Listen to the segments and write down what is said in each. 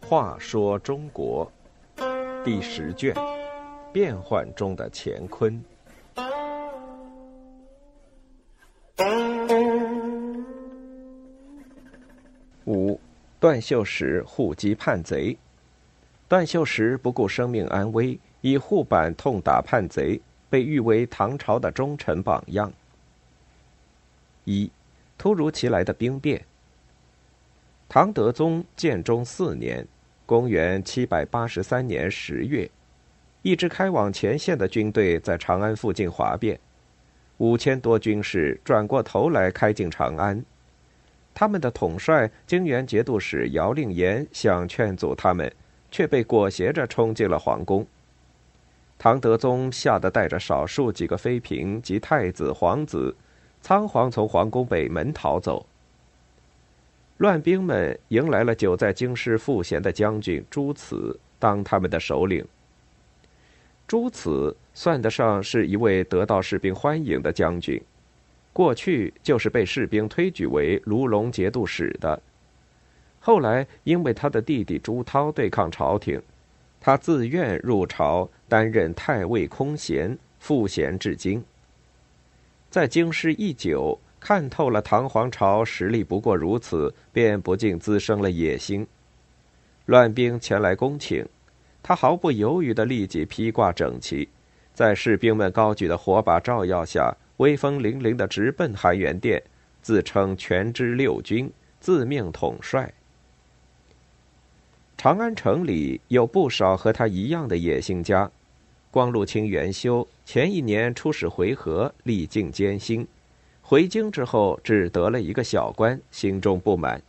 话说中国第十卷：变幻中的乾坤。五，段秀实护击叛贼。段秀实不顾生命安危，以护板痛打叛贼，被誉为唐朝的忠臣榜样。一，突如其来的兵变。唐德宗建中四年，公元七百八十三年十月，一支开往前线的军队在长安附近哗变，五千多军士转过头来开进长安。他们的统帅泾原节度使姚令言想劝阻他们。却被裹挟着冲进了皇宫。唐德宗吓得带着少数几个妃嫔及太子、皇子，仓皇从皇宫北门逃走。乱兵们迎来了久在京师赋闲的将军朱慈当他们的首领。朱慈算得上是一位得到士兵欢迎的将军，过去就是被士兵推举为卢龙节度使的。后来，因为他的弟弟朱涛对抗朝廷，他自愿入朝担任太尉空闲，赋闲至今。在京师一久，看透了唐皇朝实力不过如此，便不禁滋生了野心。乱兵前来攻请，他毫不犹豫的立即披挂整齐，在士兵们高举的火把照耀下，威风凛凛的直奔含元殿，自称全知六军，自命统帅。长安城里有不少和他一样的野心家。光禄卿元修前一年出使回纥，历尽艰辛，回京之后只得了一个小官，心中不满，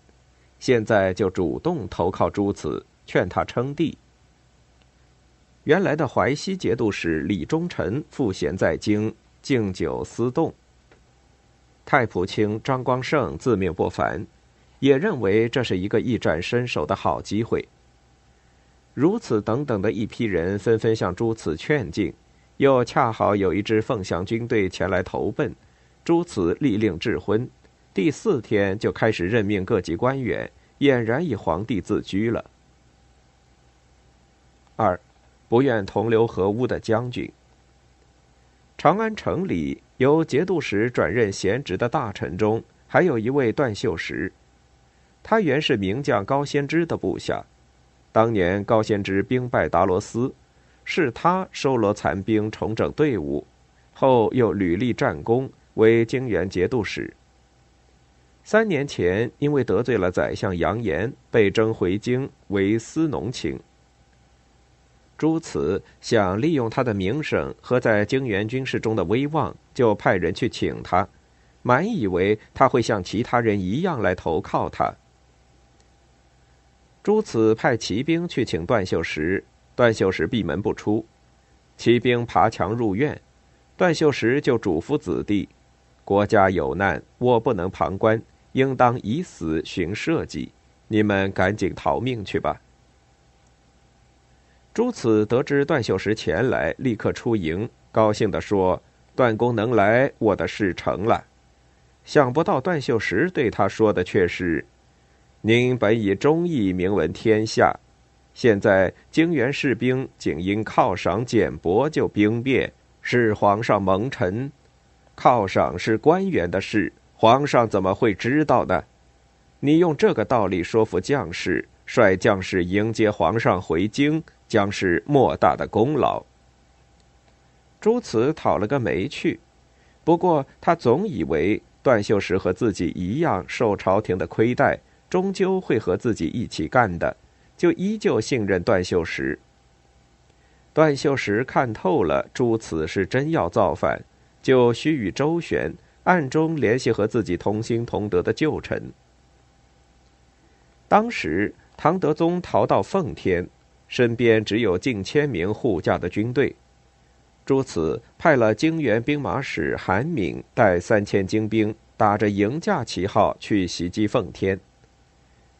现在就主动投靠朱慈，劝他称帝。原来的淮西节度使李忠臣赋闲在京，敬酒思动。太仆卿张光胜自命不凡，也认为这是一个一展身手的好机会。如此等等的一批人纷纷向朱慈劝进，又恰好有一支凤翔军队前来投奔，朱慈立令智婚，第四天就开始任命各级官员，俨然以皇帝自居了。二，不愿同流合污的将军。长安城里由节度使转任闲职的大臣中，还有一位段秀实，他原是名将高仙芝的部下。当年高仙芝兵败达罗斯，是他收罗残兵，重整队伍，后又屡立战功，为泾原节度使。三年前，因为得罪了宰相杨炎，被征回京为司农卿。朱慈想利用他的名声和在泾原军事中的威望，就派人去请他，满以为他会像其他人一样来投靠他。朱慈派骑兵去请段秀实，段秀实闭门不出，骑兵爬墙入院，段秀实就嘱咐子弟：“国家有难，我不能旁观，应当以死寻社稷，你们赶紧逃命去吧。”朱此得知段秀实前来，立刻出营，高兴地说：“段公能来，我的事成了。”想不到段秀实对他说的却是。您本以忠义名闻天下，现在泾原士兵仅因犒赏简薄就兵变，是皇上蒙尘。犒赏是官员的事，皇上怎么会知道呢？你用这个道理说服将士，率将士迎接皇上回京，将是莫大的功劳。朱慈讨了个没趣，不过他总以为段秀实和自己一样受朝廷的亏待。终究会和自己一起干的，就依旧信任段秀实。段秀实看透了朱慈是真要造反，就须与周旋，暗中联系和自己同心同德的旧臣。当时唐德宗逃到奉天，身边只有近千名护驾的军队，朱慈派了泾原兵马使韩敏带三千精兵，打着迎驾旗号去袭击奉天。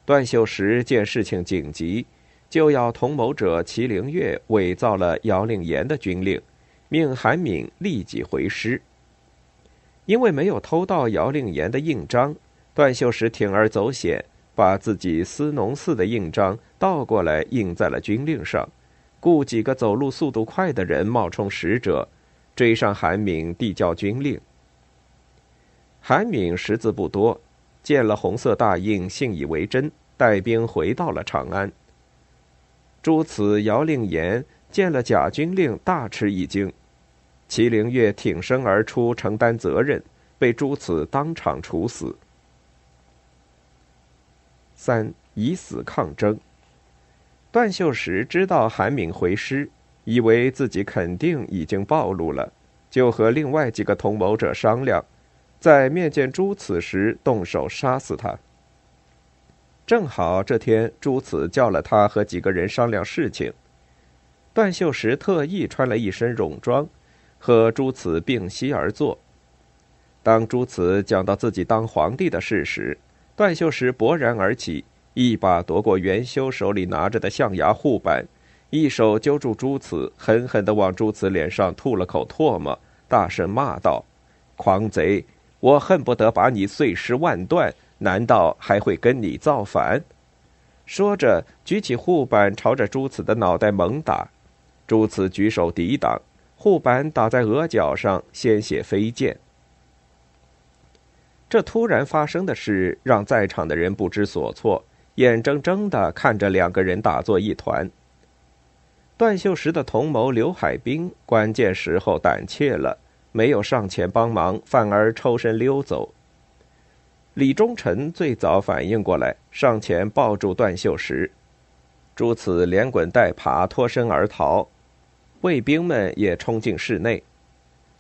段秀实见事情紧急，就要同谋者祁灵月伪造了姚令言的军令，命韩敏立即回师。因为没有偷到姚令言的印章，段秀实铤而走险，把自己司农寺的印章倒过来印在了军令上，雇几个走路速度快的人冒充使者，追上韩敏递交军令。韩敏识字不多，见了红色大印，信以为真，带兵回到了长安。诸此姚令言见了假军令，大吃一惊。祁灵月挺身而出，承担责任，被朱此当场处死。三以死抗争。段秀实知道韩敏回师，以为自己肯定已经暴露了，就和另外几个同谋者商量，在面见朱此时动手杀死他。正好这天，朱此叫了他和几个人商量事情，段秀实特意穿了一身戎装。和朱慈并膝而坐。当朱慈讲到自己当皇帝的事时，段秀实勃然而起，一把夺过元修手里拿着的象牙护板，一手揪住朱慈，狠狠地往朱慈脸上吐了口唾沫，大声骂道：“狂贼！我恨不得把你碎尸万段，难道还会跟你造反？”说着，举起护板朝着朱慈的脑袋猛打。朱慈举手抵挡。护板打在额角上，鲜血飞溅。这突然发生的事让在场的人不知所措，眼睁睁的看着两个人打作一团。段秀实的同谋刘海滨关键时候胆怯了，没有上前帮忙，反而抽身溜走。李忠臣最早反应过来，上前抱住段秀实，诸此连滚带爬脱身而逃。卫兵们也冲进室内，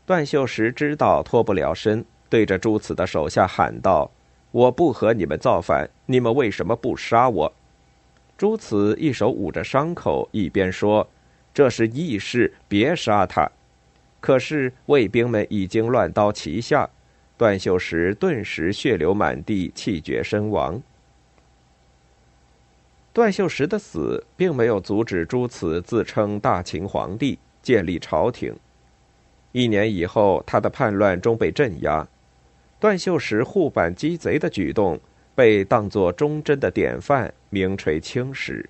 段秀实知道脱不了身，对着朱慈的手下喊道：“我不和你们造反，你们为什么不杀我？”朱慈一手捂着伤口，一边说：“这是义士，别杀他。”可是卫兵们已经乱刀齐下，段秀实顿时血流满地，气绝身亡。段秀实的死并没有阻止朱慈自称大秦皇帝，建立朝廷。一年以后，他的叛乱终被镇压。段秀实护板击贼的举动被当作忠贞的典范，名垂青史。